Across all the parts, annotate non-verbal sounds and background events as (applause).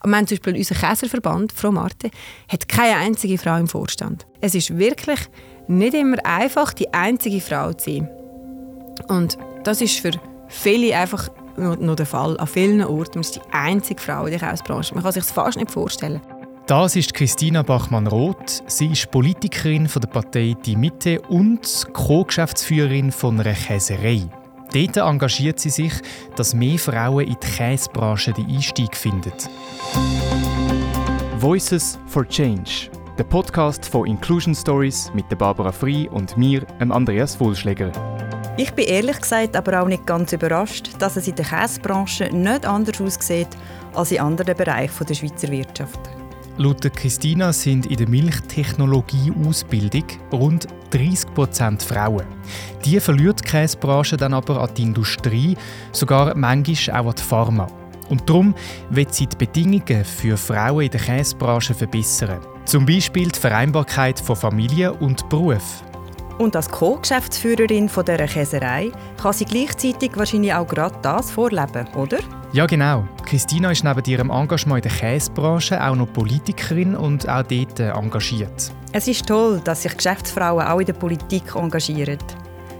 Aber wir zum Beispiel unser Käserverband, Frau Marte, hat keine einzige Frau im Vorstand. Es ist wirklich nicht immer einfach, die einzige Frau zu sein. Und das ist für viele einfach noch der Fall. An vielen Orten ist die einzige Frau in der Käsebranche. Man kann sich das fast nicht vorstellen. Das ist Christina Bachmann-Roth. Sie ist Politikerin von der Partei Die Mitte und Co-Geschäftsführerin von einer Käserei. Dort engagiert sie sich, dass mehr Frauen in die Käsebranche den Einstieg finden. Voices for Change, der Podcast von Inclusion Stories mit Barbara Frei und mir, Andreas Wohlschläger. Ich bin ehrlich gesagt aber auch nicht ganz überrascht, dass es in der Käsebranche nicht anders aussieht als in anderen Bereichen der Schweizer Wirtschaft. Laut Christina sind in der Milchtechnologie-Ausbildung rund 30 Prozent Frauen. Die verliert die Käsebranche dann aber an die Industrie, sogar manchmal auch an die Pharma. Und darum wird sie die Bedingungen für Frauen in der Käsebranche verbessern. Zum Beispiel die Vereinbarkeit von Familie und Beruf. Und als Co-Geschäftsführerin dieser Käserei kann sie gleichzeitig wahrscheinlich auch gerade das vorleben, oder? Ja, genau. Christina ist neben ihrem Engagement in der Käsebranche auch noch Politikerin und auch dort engagiert. Es ist toll, dass sich Geschäftsfrauen auch in der Politik engagieren.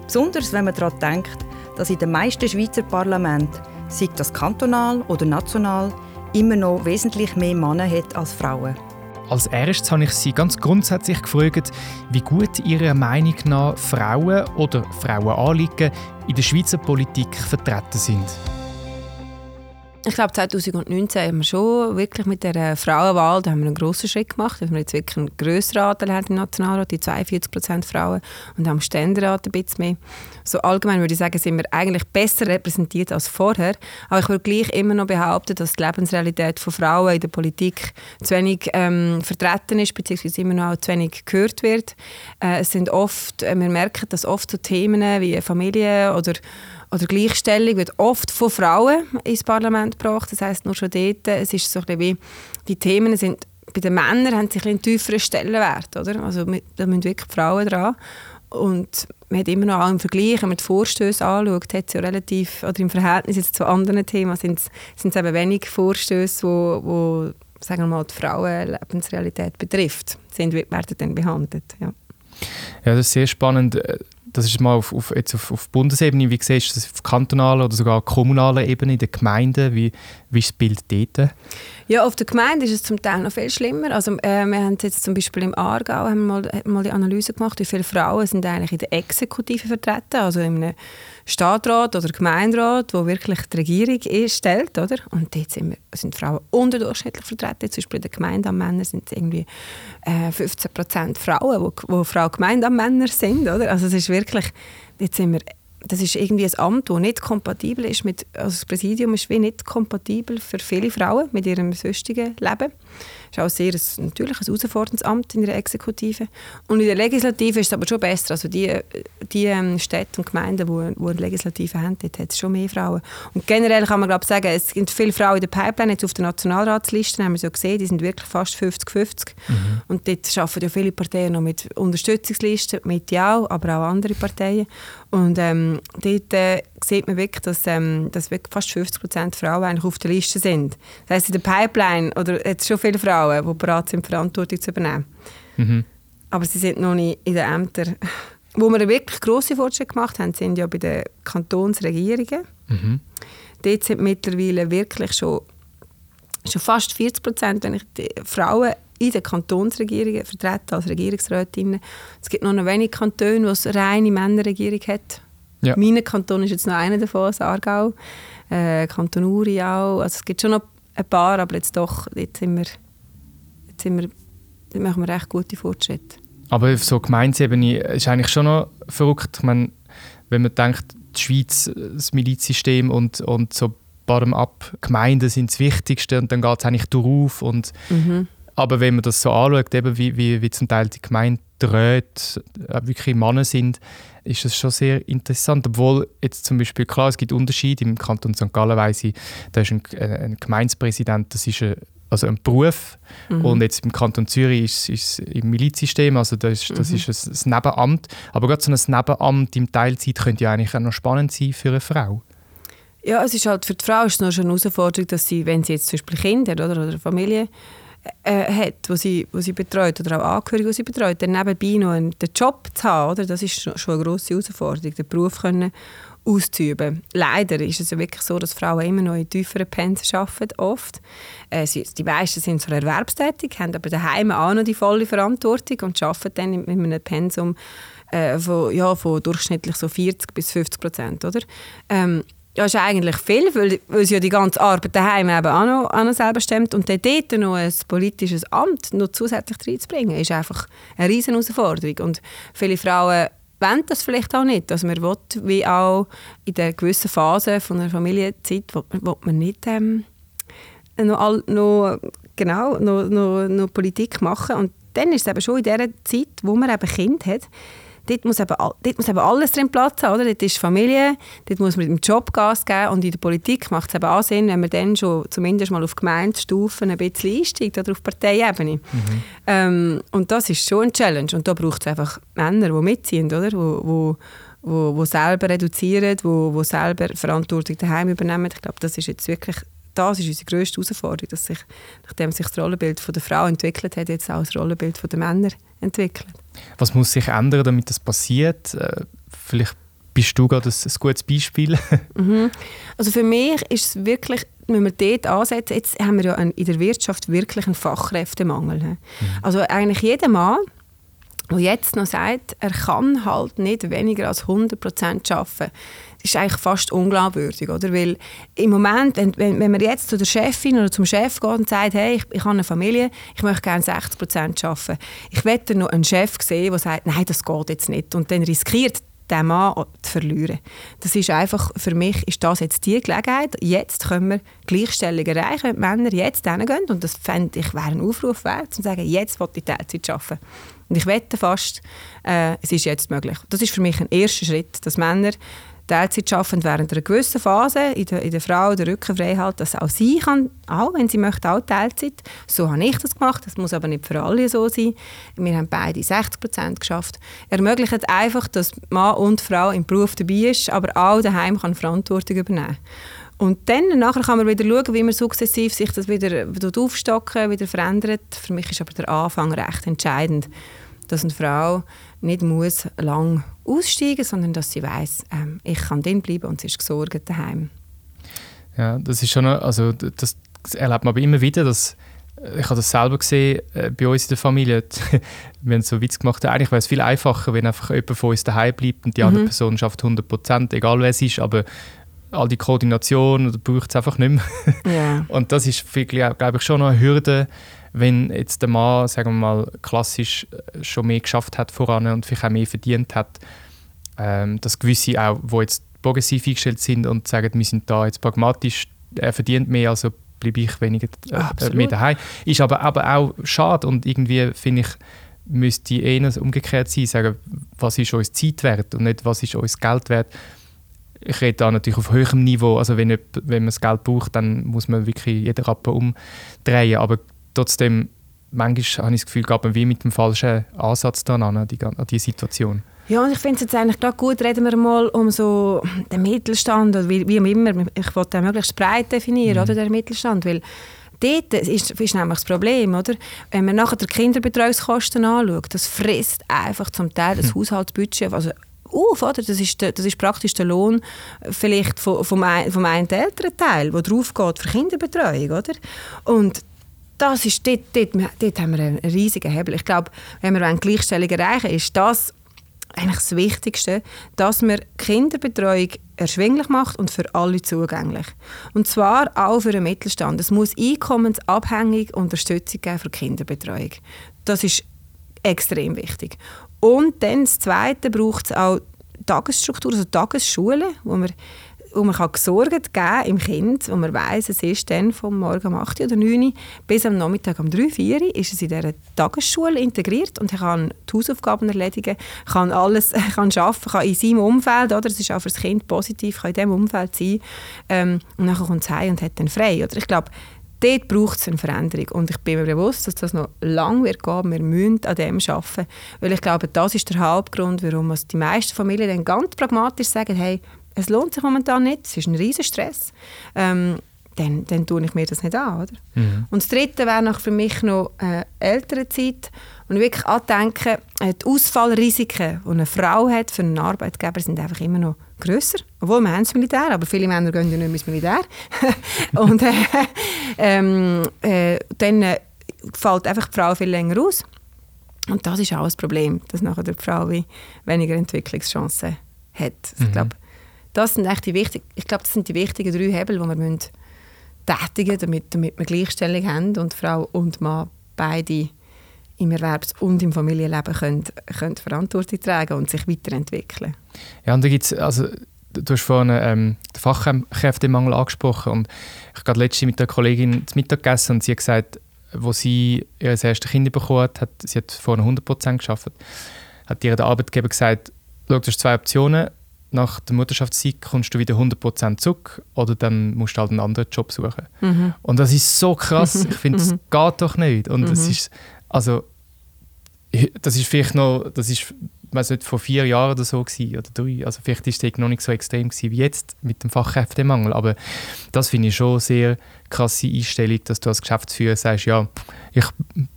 Besonders wenn man daran denkt, dass in den meisten Schweizer Parlamenten, sei das kantonal oder national, immer noch wesentlich mehr Männer hat als Frauen. Als erstes habe ich sie ganz grundsätzlich gefragt, wie gut ihrer Meinung nach Frauen oder Frauenanliegen in der Schweizer Politik vertreten sind. Ich glaube, 2019 haben wir schon wirklich mit der Frauenwahl da haben wir einen grossen Schritt gemacht. Dass wir jetzt wirklich einen grösseren Anteil im Nationalrat, die 42 Prozent Frauen, und am Ständerat ein bisschen mehr. So allgemein würde ich sagen, sind wir eigentlich besser repräsentiert als vorher. Aber ich würde gleich immer noch behaupten, dass die Lebensrealität von Frauen in der Politik zu wenig ähm, vertreten ist, beziehungsweise immer noch zu wenig gehört wird. Äh, es sind oft, äh, wir merken, dass oft so Themen wie Familie oder oder Gleichstellung wird oft von Frauen ins Parlament gebracht. Das heißt nur schon dort, es ist so ein wie, die Themen sind, bei den Männern haben sie einen tieferen Stellenwert, oder? Also da müssen wirklich die Frauen dran. Und man hat immer noch auch im Vergleich, wenn man die Vorstöße anschaut, hat ja relativ, oder im Verhältnis jetzt zu anderen Themen, sind es eben wenig Vorstöße, wo, wo sagen wir mal, die Frauenlebensrealität betrifft, sind, werden dann behandelt. Ja. ja, das ist sehr spannend das ist mal auf, auf, jetzt auf, auf Bundesebene, wie siehst du das auf kantonaler oder sogar kommunaler Ebene in den Gemeinden, wie, wie ist das Bild dort? Ja, auf der Gemeinde ist es zum Teil noch viel schlimmer. Also, äh, wir haben jetzt zum Beispiel im Aargau haben mal, mal die Analyse gemacht, wie viele Frauen sind eigentlich in der Exekutive vertreten, also in einem Stadtrat oder Gemeinderat, wo wirklich die Regierung ist, stellt, oder? Und dort sind, wir, sind Frauen unterdurchschnittlich vertreten. Zum Beispiel in der Gemeindeamtmänner sind es irgendwie äh, 15 Prozent Frauen, wo, wo Frau Gemeindeamtmänner sind, oder? Also es ist wirklich, jetzt sind wir das ist irgendwie ein Amt, das nicht kompatibel ist mit, also das Präsidium ist wie nicht kompatibel für viele Frauen mit ihrem sonstigen Leben. Es ist auch sehr ein, natürlich ein herausforderndes Amt in der Exekutive. Und in der Legislative ist es aber schon besser. Also die, die ähm, Städte und Gemeinden, die, die eine Legislative haben, dort hat es schon mehr Frauen. Und generell kann man glaube sagen, es gibt viele Frauen in der Pipeline, jetzt auf der Nationalratsliste haben wir so gesehen, die sind wirklich fast 50-50. Mhm. Und dort arbeiten ja viele Parteien noch mit Unterstützungslisten, mit ja, aber auch andere Parteien. Und ähm, dort äh, sieht man wirklich, dass, ähm, dass wirklich fast 50 Prozent Frauen eigentlich auf der Liste sind. Das heisst, in der Pipeline oder jetzt schon viele Frauen, die bereit sind, Verantwortung zu übernehmen. Mhm. Aber sie sind noch nicht in den Ämtern. Wo wir wirklich grosse Fortschritte gemacht haben, sind ja bei den Kantonsregierungen. Mhm. Dort sind mittlerweile wirklich schon, schon fast 40 Prozent, Frauen in den Kantonsregierungen vertreten als Regierungsrätinnen. Es gibt noch wenige Kantone, wo es eine reine Männerregierung hat. Ja. Mein Kanton ist jetzt noch einer davon, das Aargau. Äh, Kanton Uri auch. Also es gibt schon noch ein paar, aber jetzt doch, jetzt sind wir, jetzt sind wir, jetzt machen wir recht gute Fortschritte. Aber auf so Gemeinsebene ist eigentlich schon noch verrückt. Ich meine, wenn man denkt, die Schweiz, das Milizsystem und, und so bottom-up Gemeinden sind das Wichtigste und dann geht es eigentlich darauf. Und, mhm. Aber wenn man das so anschaut, eben wie, wie, wie zum Teil die Gemeinden äh, wirklich Männer sind, ist das schon sehr interessant. Obwohl jetzt zum Beispiel, klar, es gibt Unterschiede. Im Kanton St. Gallen weiss ich, da ist ein, äh, ein Gemeindepräsident, das ist ein, also ein Beruf. Mhm. Und jetzt im Kanton Zürich ist es im Milizsystem, also das, ist, das mhm. ist ein, ein Nebenamt. Aber gerade so ein Nebenamt im Teilzeit könnte ja eigentlich auch noch spannend sein für eine Frau. Ja, es ist halt für die Frau ist es noch schon eine Herausforderung, dass sie, wenn sie jetzt zum Beispiel Kinder oder, oder Familie äh, hat, wo sie, wo sie betreut oder auch Angehörige, die sie betreut, dann nebenbei noch einen, den Job zu haben, oder? das ist schon eine grosse Herausforderung, den Beruf können auszuüben. Leider ist es ja wirklich so, dass Frauen immer noch in tieferen Pensen arbeiten, oft. Äh, sie, die meisten sind zwar erwerbstätig, haben aber daheim auch noch die volle Verantwortung und arbeiten dann in einem Pensum äh, von, ja, von durchschnittlich so 40 bis 50 Prozent, oder? Ähm, ja, ist eigentlich viel, weil, weil sie ja die ganze Arbeit daheim eben auch noch, auch noch selber stemmt. Und dann dort noch ein politisches Amt noch zusätzlich reinzubringen, ist einfach eine riesen Herausforderung. Und viele Frauen wollen das vielleicht auch nicht, dass man will, wie auch in der gewissen Phase von einer Familienzeit, wo man nicht ähm, noch, noch, genau, noch, noch, noch Politik machen. Und dann ist es eben schon in der Zeit, wo man eben Kind hat, dort muss, eben, dort muss eben alles drin Platz haben. Oder? Dort ist Familie, dort muss man mit dem Job Gas geben und in der Politik macht es eben auch Sinn, wenn man dann schon zumindest mal auf Gemeindestufen ein bisschen einsteigt oder auf Parteiebene. Mhm. Ähm, und das ist schon ein Challenge und da braucht es einfach Männer, die mitziehen, oder? Wo, wo, wo, wo selber reduzieren, wo, wo selber Verantwortung daheim übernehmen. Ich glaube, das ist jetzt wirklich das ist unsere grösste Herausforderung, dass sich, nachdem sich das Rollenbild von der Frau entwickelt hat, jetzt auch das Rollenbild von der Männer entwickelt. Was muss sich ändern, damit das passiert? Äh, vielleicht bist du gerade ein, ein gutes Beispiel. (laughs) mhm. Also für mich ist es wirklich, wenn wir dort ansetzen, jetzt haben wir ja in der Wirtschaft wirklich einen Fachkräftemangel. Mhm. Also eigentlich jeder Mann, der jetzt noch sagt, er kann halt nicht weniger als 100% arbeiten, das ist eigentlich fast unglaubwürdig, oder? Weil im Moment, wenn, wenn, man jetzt zu der Chefin oder zum Chef geht und sagt, hey, ich, ich habe eine Familie, ich möchte gerne 60 Prozent arbeiten. Ich wette noch einen Chef sehen, der sagt, nein, das geht jetzt nicht. Und dann riskiert den Mann zu verlieren. Das ist einfach, für mich ist das jetzt die Gelegenheit. Jetzt können wir Gleichstellung erreichen, wenn die Männer jetzt hingehen. Und das fände ich wäre ein Aufruf wert, zu sagen, jetzt will ich Teilzeit arbeiten. Und ich wette fast, äh, es ist jetzt möglich. Das ist für mich ein erster Schritt, dass Männer Teilzeit arbeiten während einer gewissen Phase in der, in der Frau frei halten, dass auch sie kann, auch wenn sie möchte, auch Teilzeit. So habe ich das gemacht, das muss aber nicht für alle so sein. Wir haben beide 60 Prozent geschafft. Ermöglicht einfach, dass Mann und Frau im Beruf dabei ist, aber auch daheim kann Verantwortung übernehmen und dann nachher kann man wieder schauen, wie man sukzessiv sich das wieder aufstocken, wieder verändert. Für mich ist aber der Anfang recht entscheidend, dass eine Frau nicht muss lang aussteigen, sondern dass sie weiß, ähm, ich kann drin bleiben und sie ist gesorgt daheim. Ja, das ist schon, also das erlebt man aber immer wieder, dass ich habe das selber gesehen äh, bei uns in der Familie. (laughs) wir haben so Witz gemacht, eigentlich wäre es viel einfacher, wenn einfach jemand von uns daheim bleibt und die mhm. andere Person schafft 100 Prozent, egal wer es ist, aber all die Koordination braucht es einfach nicht mehr. Yeah. (laughs) Und das ist, glaube ich, schon noch eine Hürde, wenn jetzt der Mann, sagen wir mal, klassisch äh, schon mehr geschafft hat voran und vielleicht auch mehr verdient hat, ähm, dass gewisse auch, die jetzt progressiv eingestellt sind und sagen, wir sind da jetzt pragmatisch, er verdient mehr, also bleibe ich weniger äh, mehr daheim. Ist aber, aber auch schade und irgendwie finde ich, müsste eher umgekehrt sein, sagen, was ist uns Zeit wert und nicht, was ist uns Geld wert. Ich rede da natürlich auf höherem Niveau, also wenn, wenn man das Geld braucht, dann muss man wirklich jeden Rappen umdrehen, aber trotzdem, manchmal habe ich das Gefühl, gab man wie mit dem falschen Ansatz dann an, die, an die Situation. Ja, und ich finde es jetzt eigentlich gerade gut, reden wir mal um so den Mittelstand, oder wie, wie immer, ich wollte den möglichst breit definieren, mhm. oder, der Mittelstand, weil dort ist, ist nämlich das Problem, oder? Wenn man nachher die Kinderbetreuungskosten anschaut, das frisst einfach zum Teil das mhm. Haushaltsbudget, also auf, oder? Das ist, das ist praktisch der Lohn vielleicht vom, vom, vom einen Elternteil, der drauf geht für Kinderbetreuung, oder? Und das ist, dort, dort, dort haben wir einen riesigen Hebel. Ich glaube, wenn wir Gleichstellung erreichen ist das eigentlich das Wichtigste, dass man Kinderbetreuung erschwinglich macht und für alle zugänglich. Und zwar auch für den Mittelstand. Es muss einkommensabhängig Unterstützung geben für Kinderbetreuung. Das ist extrem wichtig. Und dann das Zweite braucht es auch Tagesstruktur, also Tagesschulen, wo man wo man kann gesorgt geben im Kind, wo man weiß, es ist dann vom Morgen um 8 oder 9 bis am Nachmittag um 3, 4 ist es in dieser Tagesschule integriert und er kann die Hausaufgaben erledigen, kann alles (laughs) kann arbeiten, kann in seinem Umfeld, oder? es ist auch für das Kind positiv, kann in diesem Umfeld sein ähm, und dann kommt es heim und hat dann frei. Oder? Ich glaube, dort braucht es eine Veränderung. Und ich bin mir bewusst, dass das noch lange wird gehen. Wir müssen an dem arbeiten. Weil ich glaube, das ist der Hauptgrund, warum die meisten Familien dann ganz pragmatisch sagen, hey, es lohnt sich momentan nicht, es ist ein riesen Stress, ähm, dann, dann tue ich mir das nicht an. Oder? Mhm. Und das Dritte wäre für mich noch äh, ältere Zeit und wirklich andenken, äh, die Ausfallrisiken, die eine Frau hat für einen Arbeitgeber, sind einfach immer noch grösser. Obwohl, wir haben das Militär, aber viele Männer gehen ja nicht mehr ins Militär. (laughs) und äh, ähm, äh, dann äh, fällt einfach die Frau viel länger aus. Und das ist auch ein Problem, dass nachher die Frau weniger Entwicklungschancen hat. Also mhm. Ich glaube, das sind echt die wichtig, ich glaube, das sind die wichtigen drei Hebel, die wir müssen tätigen müssen, damit, damit wir Gleichstellung haben und Frau und Mann beide im Erwerbs- und im Familienleben können, können Verantwortung tragen und sich weiterentwickeln. Ja, und da gibt's, also du hast vorhin ähm, den Fachkräftemangel angesprochen und ich habe gerade letztens mit einer Kollegin zu Mittag gegessen und sie hat gesagt, wo sie ihr erstes Kind bekommen hat, sie hat vorhin 100% geschafft, hat ihr der Arbeitgeber gesagt, schau, du hast zwei Optionen, nach der Mutterschaftszeit kommst du wieder 100% zurück oder dann musst du halt einen anderen Job suchen. Mhm. Und das ist so krass, (laughs) ich finde, das mhm. geht doch nicht. Und mhm. es ist, also, das ist vielleicht noch, das ist weiß nicht, vor vier Jahren oder so gewesen, oder drei. Also vielleicht ist es noch nicht so extrem gewesen wie jetzt mit dem Fachkräftemangel, aber das finde ich schon eine sehr krasse Einstellung, dass du als Geschäftsführer sagst, ja, ich,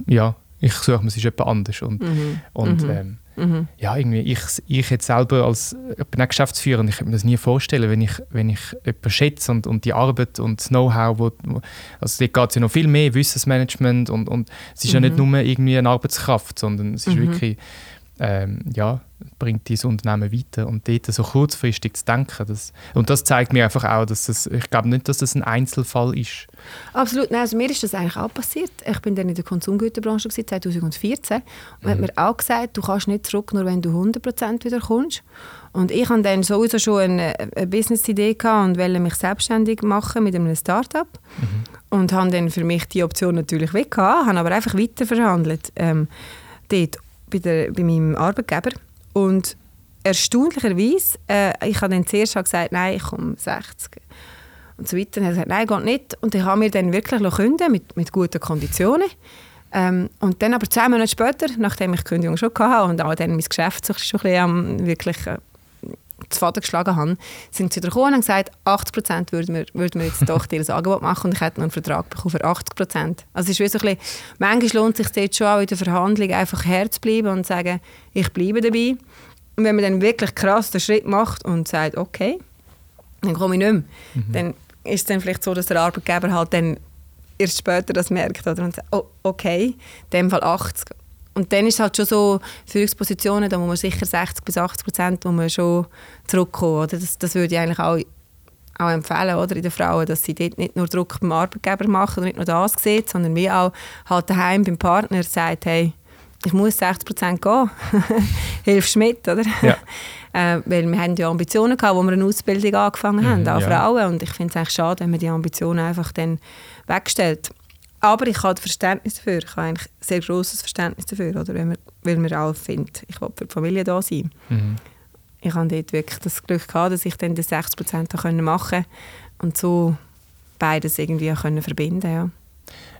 ja, ich suche mir es jemand anders und, mhm. und mhm. Ähm, mhm. ja, irgendwie, ich, ich jetzt selber als, ich bin auch Geschäftsführer und ich kann mir das nie vorstellen, wenn ich, wenn ich jemanden schätze und, und die Arbeit und das Know-how, wo, also dort geht es ja noch viel mehr, Wissensmanagement und, und es ist ja nicht mhm. nur irgendwie eine Arbeitskraft, sondern es ist mhm. wirklich ähm, ja, bringt dieses Unternehmen weiter. Und dort so kurzfristig zu denken, das, und das zeigt mir einfach auch, dass das, ich glaube nicht, dass das ein Einzelfall ist. Absolut, Nein, also mir ist das eigentlich auch passiert. Ich bin dann in der Konsumgüterbranche 2014 und mhm. hat mir auch gesagt, du kannst nicht zurück, nur wenn du 100% wieder kommst. Und ich hatte dann sowieso schon eine, eine Business-Idee und wollte mich selbstständig machen mit einem Start-up. Mhm. Und habe dann für mich die Option natürlich weg gehabt, habe aber einfach weiter verhandelt ähm, dort bei, der, bei meinem Arbeitgeber. Und erstaunlicherweise, äh, ich habe dann zuerst gesagt, nein, ich komme 60 und so weiter. Und er hat gesagt, nein, geht nicht. Und ich habe mir dann wirklich künden mit, mit guten Konditionen. Ähm, und dann aber zwei Monate später, nachdem ich die Kündigung schon hatte und auch dann mein Geschäft schon ein bisschen, wirklich äh, zu Vater geschlagen habe, sind sie gekommen und gesagt, 80 Prozent würden wir, würden wir jetzt doch dir ein (laughs) Angebot machen und ich hätte noch einen Vertrag bekommen für 80 Prozent. Also es ist wie so ein bisschen, manchmal lohnt es sich dort schon auch in der Verhandlung einfach herzubleiben und zu sagen, ich bleibe dabei. Und wenn man dann wirklich krass den Schritt macht und sagt, okay, dann komme ich nicht mehr, mhm. dann ist es dann vielleicht so, dass der Arbeitgeber halt dann erst später das merkt oder und sagt, oh, okay, in dem Fall 80 und dann ist es halt schon so Führungspositionen, da muss man sicher 60 bis 80 Prozent schon zurückkommen. Oder? Das, das würde ich eigentlich auch, auch empfehlen oder, in den Frauen, dass sie dort nicht nur Druck beim Arbeitgeber machen und nicht nur das sieht, sondern wie auch halt daheim beim Partner sagt, hey, ich muss 60 Prozent gehen, (laughs) hilfst mit, oder? Ja. (laughs) äh, weil wir haben ja Ambitionen gehabt, wo wir eine Ausbildung angefangen haben, mhm, auch ja. Frauen, und ich finde es eigentlich schade, wenn man die Ambitionen einfach dann wegstellt. Aber ich habe Verständnis dafür. Ich habe eigentlich sehr grosses Verständnis dafür, oder? Wenn man, weil man auch findet, ich will für die Familie da sein. Mhm. Ich hatte dort wirklich das Glück, gehabt, dass ich dann die 60 Prozent machen konnte und so beides irgendwie können verbinden ja.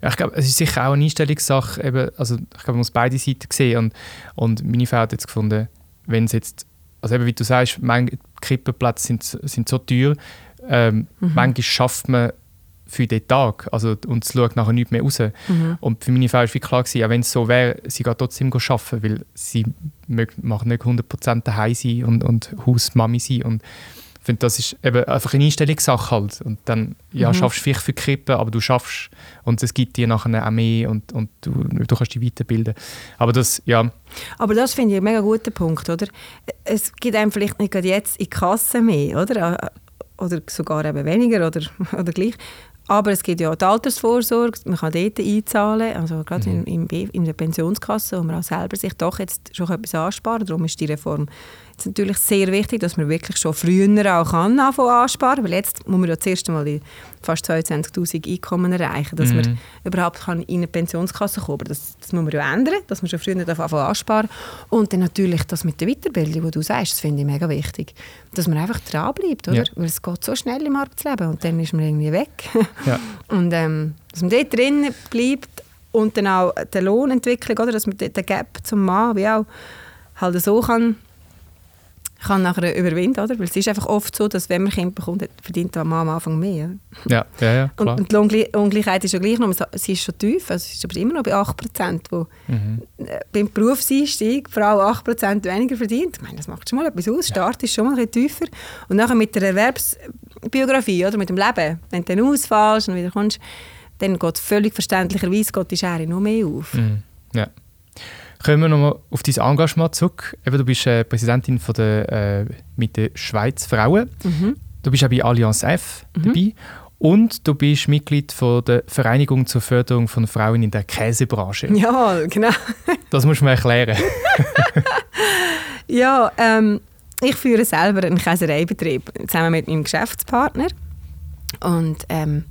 ja. ich glaube, es ist sicher auch eine Einstellungssache. Eben, also ich glaube, man muss beide Seiten sehen. Und, und meine Frau hat jetzt gefunden, wenn es jetzt, also eben wie du sagst, manche Krippenplätze sind, sind so teuer, ähm, mhm. manchmal schafft man für den Tag. Also, und es schaut nachher nicht mehr raus. Mhm. Und für meine Frau war klar, gewesen, auch wenn es so wäre, sie geht trotzdem arbeiten, weil sie macht nicht 100% daheim sein und, und Hausmami sein. Und ich finde, das ist eben einfach eine Einstellungssache halt. Und dann, ja, mhm. schaffst du vielleicht für Krippen, aber du schaffst und es gibt dir nachher auch mehr und, und du, du kannst dich weiterbilden. Aber das, ja. Aber das finde ich einen mega guten Punkt, oder? Es gibt einem vielleicht nicht jetzt in die Kasse mehr, oder? Oder sogar eben weniger oder, (laughs) oder gleich. Aber es gibt ja die Altersvorsorge, man kann dort einzahlen, also gerade mhm. in, in, in, der Pensionskasse, wo man auch selber sich doch jetzt schon etwas ansparen Darum ist die Reform ist natürlich sehr wichtig, dass man wirklich schon früher auch kann anfangen ansparen, weil jetzt muss man ja zuerst einmal die fast 22'000 Einkommen erreichen, dass mhm. man überhaupt kann in eine Pensionskasse kommen kann. Das, das muss man ja ändern, dass man schon früher anfangen ansparen Und dann natürlich das mit der Weiterbildung, die du sagst, das finde ich mega wichtig, dass man einfach dranbleibt, oder? Ja. Weil es geht so schnell im Arbeitsleben und dann ist man irgendwie weg. (laughs) Ja. und ähm, dass man dort drin bleibt und dann auch die Lohnentwicklung, oder? dass man den Gap zum Mann wie auch halt so kann kann nachher überwinden, oder? Weil es ist einfach oft so, dass wenn man Kind bekommt, verdient Mann am Anfang mehr. Ja, ja, ja klar. Und, und die Ungleichheit ist ja gleich noch, sie ist schon tief, also sie ist aber immer noch bei 8 Prozent, wo mhm. beim Berufseinstieg die Frau 8 Prozent weniger verdient. Ich meine, das macht schon mal etwas aus, Start ist schon mal ein bisschen tiefer. Und nachher mit der Erwerbsbiografie, oder mit dem Leben, wenn du dann ausfallst und wieder kommst, dann geht völlig verständlicherweise geht die Schere noch mehr auf. Mhm. Ja. Kommen wir nochmal auf dein Engagement zurück. Eben, du bist äh, Präsidentin von der äh, mit der Schweiz Frauen. Mhm. Du bist auch bei Allianz F mhm. dabei. Und du bist Mitglied von der Vereinigung zur Förderung von Frauen in der Käsebranche. Ja, genau. (laughs) das musst du mir erklären. (laughs) ja, ähm, ich führe selber einen Käsereibetrieb zusammen mit meinem Geschäftspartner. Und ähm,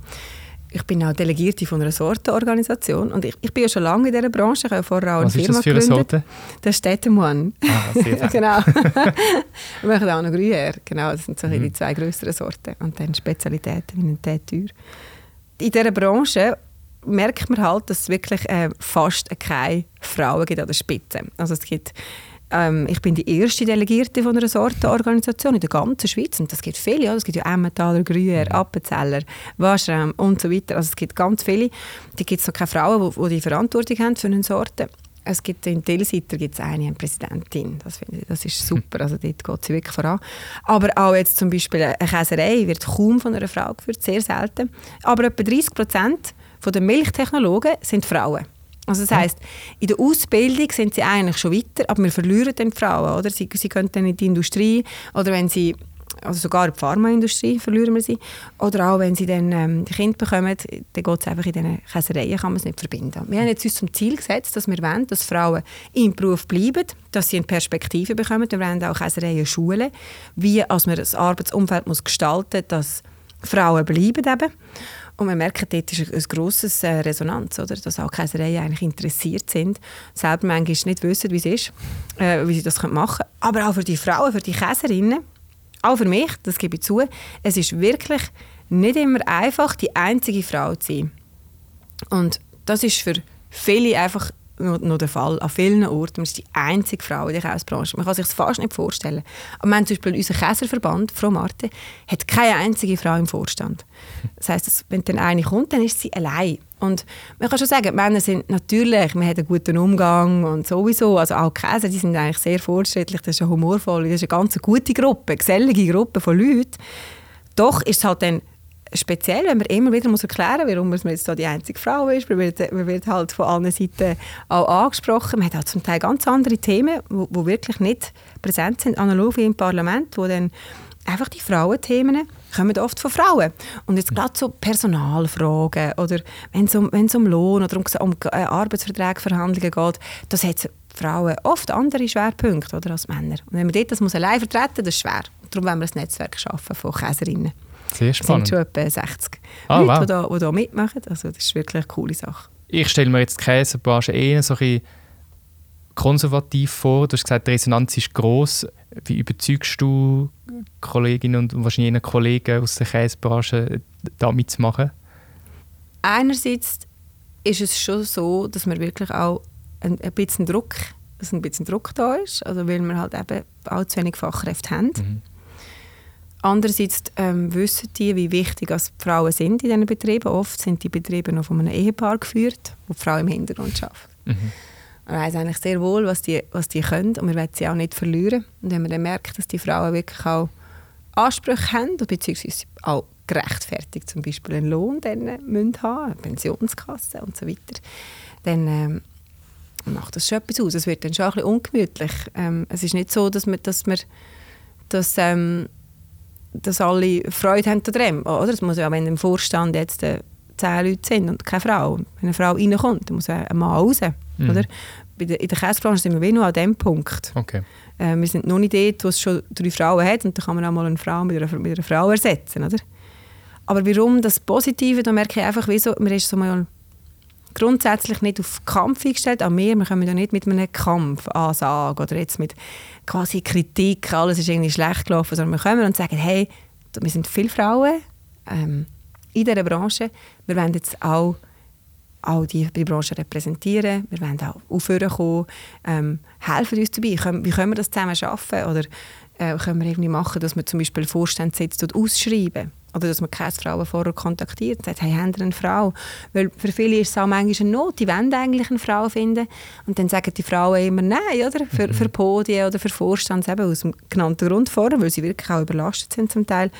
ich bin auch Delegierte von einer Sortenorganisation und ich, ich bin ja schon lange in dieser Branche. Ich habe vorher auch Was eine Firma ist das für eine Sorte? Der Städtemann. Ah, sehr (laughs) genau. (laughs) Wir machen auch noch Gruyère. Genau, das sind so mhm. die zwei größeren Sorten. Und dann Spezialitäten wie ein Teetür. In dieser Branche merkt man halt, dass es wirklich äh, fast keine Frauen gibt an der Spitze. Also es gibt ähm, ich bin die erste Delegierte von einer Sortenorganisation in der ganzen Schweiz. Und das gibt viele. Ja. Es gibt ja Emmentaler, Gruyère, mhm. Appenzeller, Waschraum und so weiter. Also es gibt ganz viele. Da gibt es noch keine Frauen, die, die die Verantwortung haben für eine Sorte. Es gibt in Telseiter gibt es eine, eine Präsidentin. Das, finde ich, das ist super. Also dort geht sie wirklich voran. Aber auch jetzt zum Beispiel eine Käserei wird kaum von einer Frau geführt, sehr selten. Aber etwa 30 Prozent der Milchtechnologen sind Frauen. Also das heisst, in der Ausbildung sind sie eigentlich schon weiter, aber wir verlieren dann die Frauen, oder? Sie, sie gehen dann in die Industrie oder wenn sie also sogar in die Pharmaindustrie verlieren wir sie. Oder auch wenn sie dann ähm, Kinder bekommen, dann geht es einfach in diesen Käsereien, kann man es nicht verbinden. Wir haben jetzt uns zum Ziel gesetzt, dass wir wollen, dass Frauen im Beruf bleiben, dass sie eine Perspektive bekommen. Wir wollen auch Käsereien schulen, wie als man das Arbeitsumfeld muss gestalten muss, dass Frauen bleiben eben. Und wir merken, dort ist ein, ein grosses äh, Resonanz, oder? dass auch Käsereien eigentlich interessiert sind, selber manchmal nicht wissen, wie es ist, äh, wie sie das machen können. Aber auch für die Frauen, für die Käserinnen, auch für mich, das gebe ich zu, es ist wirklich nicht immer einfach, die einzige Frau zu sein. Und das ist für viele einfach noch, der Fall. An vielen Orten. Man ist die einzige Frau in der Käsebranche. Man kann sich das fast nicht vorstellen. Aber wir haben zum Beispiel unser Käserverband, Frau Marte, hat keine einzige Frau im Vorstand. Das heisst, wenn dann eine kommt, dann ist sie allein. Und man kann schon sagen, Männer sind natürlich, man hat einen guten Umgang und sowieso, also auch Käse, die sind eigentlich sehr fortschrittlich, das ist eine humorvolle, das ist eine ganz gute Gruppe, gesellige Gruppe von Leuten. Doch ist es halt dann speziell, wenn man immer wieder muss erklären muss, warum man jetzt da die einzige Frau ist. Man wird, man wird halt von allen Seiten auch angesprochen. Man hat halt zum Teil ganz andere Themen, die wirklich nicht präsent sind, analog wie im Parlament, wo dann einfach die Frauenthemen kommen oft von Frauen. Und jetzt gerade so Personalfragen oder wenn es um, um Lohn oder um, um äh, Arbeitsvertragsverhandlungen geht, das hat Frauen oft andere Schwerpunkte oder, als Männer. Und wenn man dort das allein vertreten muss, das ist schwer. Darum wollen wir ein Netzwerk schaffen von Käserinnen. Sehr spannend. Es sind schon etwa 60 ah, Leute, wow. die, da, die da mitmachen. Also das ist wirklich eine coole Sache. Ich stelle mir jetzt die Käsebranche eher so ein konservativ vor. Du hast gesagt, die Resonanz ist groß. Wie überzeugst du Kolleginnen und wahrscheinlich Kollegen aus der Käsebranche, da mitzumachen? Einerseits ist es schon so, dass man wirklich auch ein, ein bisschen Druck, dass ein bisschen Druck da ist, also weil wir halt eben auch zu wenig Fachkräfte haben. Mhm. Andererseits ähm, wissen die, wie wichtig die Frauen sind in diesen Betrieben. Oft sind die Betriebe noch von einem Ehepaar geführt, wo die Frau im Hintergrund arbeitet. Mhm. Man weiß eigentlich sehr wohl, was die, was die können und wir wollen sie auch nicht verlieren. Und wenn man dann merkt, dass die Frauen wirklich auch Ansprüche haben, beziehungsweise auch gerechtfertigt zum Beispiel einen Lohn dann müssen haben, eine Pensionskasse und so weiter, dann ähm, macht das schon etwas aus. Es wird dann schon ein bisschen ungemütlich. Ähm, es ist nicht so, dass man, dass man dass, ähm, dass alle Freude haben daran. Oder? Es muss ja, wenn im Vorstand jetzt äh, zehn Leute sind und keine Frau, wenn eine Frau reinkommt, dann muss ein Mann raus. Mhm. Oder? Bei der, in der Käsebranche sind wir wie nur an diesem Punkt. Okay. Äh, wir sind noch nicht dort, wo es schon drei Frauen hat und dann kann man auch mal eine Frau mit einer, mit einer Frau ersetzen. Oder? Aber warum das Positive, da merke ich einfach, wie so, man ist so mal grundsätzlich nicht auf Kampf eingestellt, auch wir, wir kommen ja nicht mit einem Kampfansage oder jetzt mit quasi Kritik, alles ist irgendwie schlecht gelaufen, sondern wir kommen und sagen, hey, wir sind viele Frauen ähm, in dieser Branche, wir wollen jetzt auch auch die, die Branche repräsentieren. Wir wollen auch aufhören kommen. Ähm, helfen uns dabei. Wie können wir das zusammen schaffen? Oder äh, können wir irgendwie machen, dass wir zum Beispiel Vorstandssitz ausschreiben oder dass man keine Frauen vorher kontaktiert und sagt, hey, haben eine Frau? Weil für viele ist es auch manchmal eine Not, die wollen eigentlich eine Frau finden und dann sagen die Frauen immer nein, oder? Für, mhm. für Podien oder für Vorstand, eben aus dem genannten Grund vorher, weil sie wirklich auch überlastet sind zum Teil.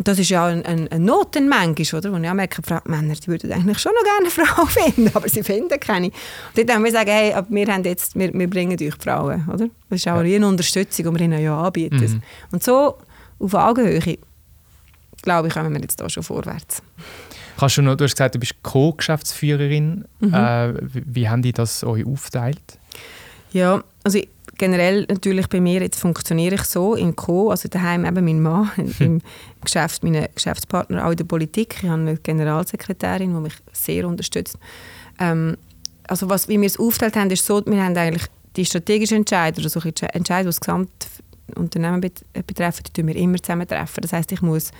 Und das ist ja ein, ein, ein Noten manchmal, oder? Wo ich auch merke, Männer die würden eigentlich schon noch gerne eine (laughs) Frau finden, aber sie finden keine. Und dort haben wir sagen, hey, wir, haben jetzt, wir, wir bringen euch Frauen, oder? Das ist auch ja. eine Unterstützung, die wir ihnen ja anbieten. Mhm. Und so auf Augenhöhe glaube ich, kommen wir jetzt da schon vorwärts. Kannst du, noch, du hast gesagt, du bist Co-Geschäftsführerin. Mhm. Äh, wie, wie haben die das euch aufgeteilt? Ja, also generell natürlich bei mir, jetzt funktioniere ich so im Co, also daheim eben mein Mann, (laughs) im Geschäft, meine Geschäftspartner, auch in der Politik. Ich habe eine Generalsekretärin, die mich sehr unterstützt. Ähm, also was, wie wir es aufgeteilt haben, ist so, wir haben eigentlich die strategischen Entscheidungen, also Entscheidungen, die das Gesamtunternehmen betreffen, die wir immer zusammen treffen. Das heißt, ich muss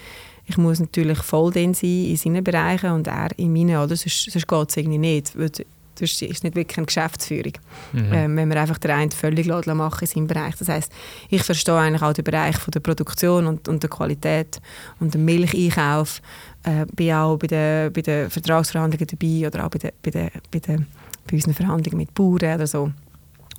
ich muss natürlich voll drin sein in seinen Bereichen und er in meinen, oder? Sonst, sonst geht es irgendwie nicht. Das ist nicht wirklich eine Geschäftsführung. Mhm. Ähm, wenn man einfach den einen völlig machen in seinem Bereich. Das heißt, ich verstehe eigentlich auch den Bereich von der Produktion und, und der Qualität und den Milcheinkauf. Äh, bin auch bei den, bei den Vertragsverhandlungen dabei oder auch bei, den, bei, den, bei, den, bei unseren Verhandlungen mit Bauern oder so.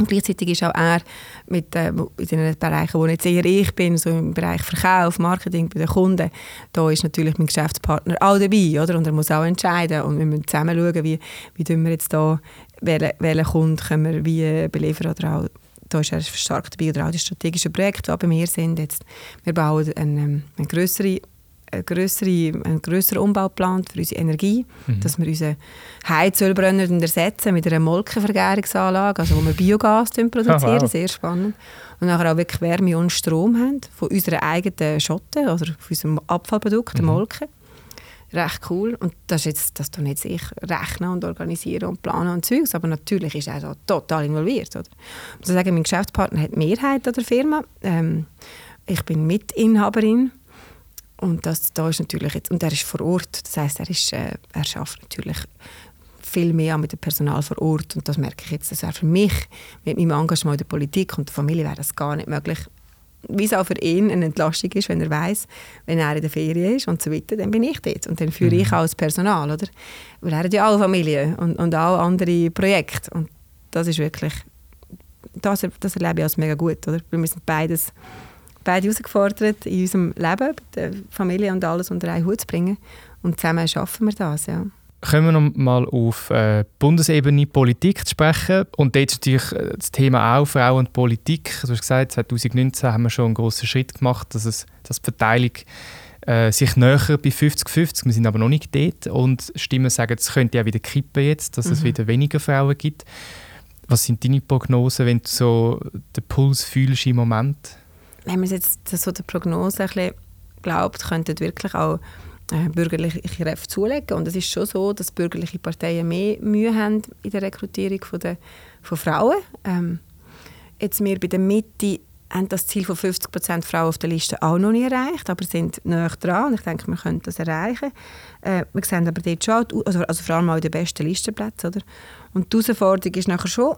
Und gleichzeitig ist auch er mit, äh, in den Bereichen, wo jetzt eher ich bin, so im Bereich Verkauf, Marketing bei den Kunden, da ist natürlich mein Geschäftspartner auch dabei, oder? Und er muss auch entscheiden und wir müssen zusammen schauen, wie, wie wir jetzt da, welchen, welchen Kunden können wir wie beliefern oder auch da ist er stark dabei, oder auch die strategischen Projekte, die bei mir sind. Jetzt, wir bauen eine, ähm, eine größere eine grössere, einen grösseren Umbauplan für unsere Energie, mhm. dass wir unseren Heizölbrenner ersetzen mit einer Molkenvergärungsanlage, also wo wir Biogas (laughs) produzieren, oh, wow. sehr spannend. Und nachher auch wirklich Wärme und Strom haben von unserer eigenen Schotte, also von unserem Abfallprodukt, der mhm. Molke. Recht cool. Und das ist jetzt, das tun jetzt ich rechnen und organisieren und planen und Zeugs, aber natürlich ist er da total involviert. Oder? Ich muss sagen, mein Geschäftspartner hat die Mehrheit an der Firma. Ähm, ich bin Mitinhaberin und das, da ist natürlich jetzt, und er ist vor Ort, das heißt, er, ist, äh, er schafft natürlich viel mehr mit dem Personal vor Ort und das merke ich jetzt, dass er für mich mit meinem Engagement in der Politik und der Familie wäre das gar nicht möglich. Wie es auch für ihn eine Entlastung ist, wenn er weiß, wenn er in der Ferien ist und so weiter, dann bin ich dort und dann führe mhm. ich auch das Personal, oder? Weil er hat ja auch Familie und, und auch andere Projekte und das ist wirklich, das, das erlebe ich als mega gut, oder? Weil wir sind beides beide herausgefordert, in unserem Leben, der Familie und alles unter einen Hut zu bringen. Und zusammen schaffen wir das, ja. Kommen wir noch mal auf äh, Bundesebene Politik zu sprechen. Und dort ist natürlich äh, das Thema auch Frauen und Politik. Du hast gesagt, 2019 haben wir schon einen grossen Schritt gemacht, dass, es, dass die Verteilung äh, sich näher bei 50-50. Wir sind aber noch nicht dort. Und Stimmen sagen, es könnte ja wieder kippen jetzt, dass mhm. es wieder weniger Frauen gibt. Was sind deine Prognosen, wenn du so den Puls fühlst im Moment? Wenn man jetzt so der Prognose ein bisschen glaubt, könnten wirklich auch äh, bürgerliche Kräfte zulegen. Und es ist schon so, dass bürgerliche Parteien mehr Mühe haben in der Rekrutierung von, der, von Frauen. Ähm, jetzt wir bei der Mitte haben das Ziel von 50% Frauen auf der Liste auch noch nicht erreicht, aber sind näher dran und ich denke, wir können das erreichen. Äh, wir sehen aber dort schon, also, also vor allem auch in den besten Listenplätzen, oder? Und die Herausforderung ist nachher schon,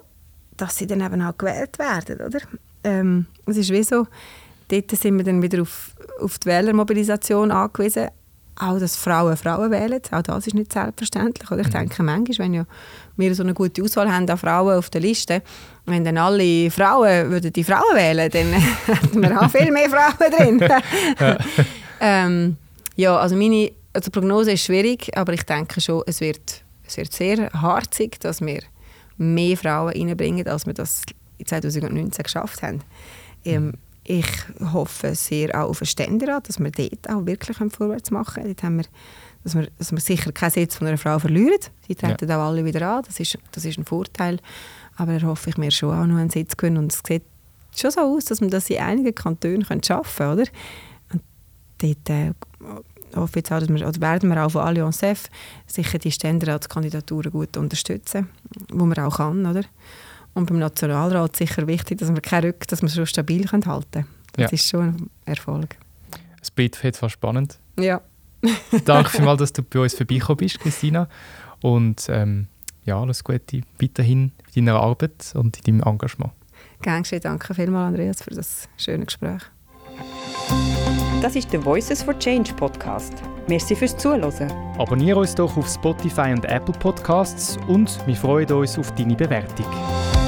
dass sie dann eben auch gewählt werden, oder? Ähm, es ist wie so, dort sind wir dann wieder auf, auf die Wählermobilisation angewiesen. Auch, dass Frauen Frauen wählen, auch das ist nicht selbstverständlich. Oder ich mhm. denke manchmal, wenn ja wir so eine gute Auswahl haben an Frauen auf der Liste, wenn dann alle Frauen würden die Frauen wählen, dann (laughs) hätten wir auch viel mehr Frauen drin. ja. (laughs) (laughs) ähm, ja, also meine also Prognose ist schwierig, aber ich denke schon, es wird, es wird sehr harzig, dass wir mehr Frauen reinbringen, als wir das 2019 geschafft haben. Ähm, ich hoffe sehr auch auf einen Ständerat, dass wir dort auch wirklich vorwärts machen können. Dort haben wir, dass, wir, dass wir sicher keinen Sitz von einer Frau verlieren. Sie treten ja. auch alle wieder an, das ist, das ist ein Vorteil. Aber da hoffe ich mir schon auch noch einen Sitz gewinnen. Und es sieht schon so aus, dass wir das in einigen Kantonen schaffen können, oder? Und dort äh, hoffe jetzt auch, dass wir, oder werden wir auch von Allianz F sicher die Ständeratskandidaturen gut unterstützen, wo man auch kann, oder? Und beim Nationalrat sicher wichtig, dass wir keine Rück, dass wir es so stabil halten können. Das ja. ist schon ein Erfolg. Es bleibt auf jeden Fall spannend. Ja. (laughs) Danke vielmals, dass du bei uns vorbeigekommen bist, Christina. Und ähm, ja, alles Gute weiterhin in deiner Arbeit und in deinem Engagement. Gern geschehen. Danke vielmals, Andreas, für das schöne Gespräch. Das ist der Voices for Change Podcast. Merci fürs Zuhören. Abonniere uns doch auf Spotify und Apple Podcasts und wir freuen uns auf deine Bewertung.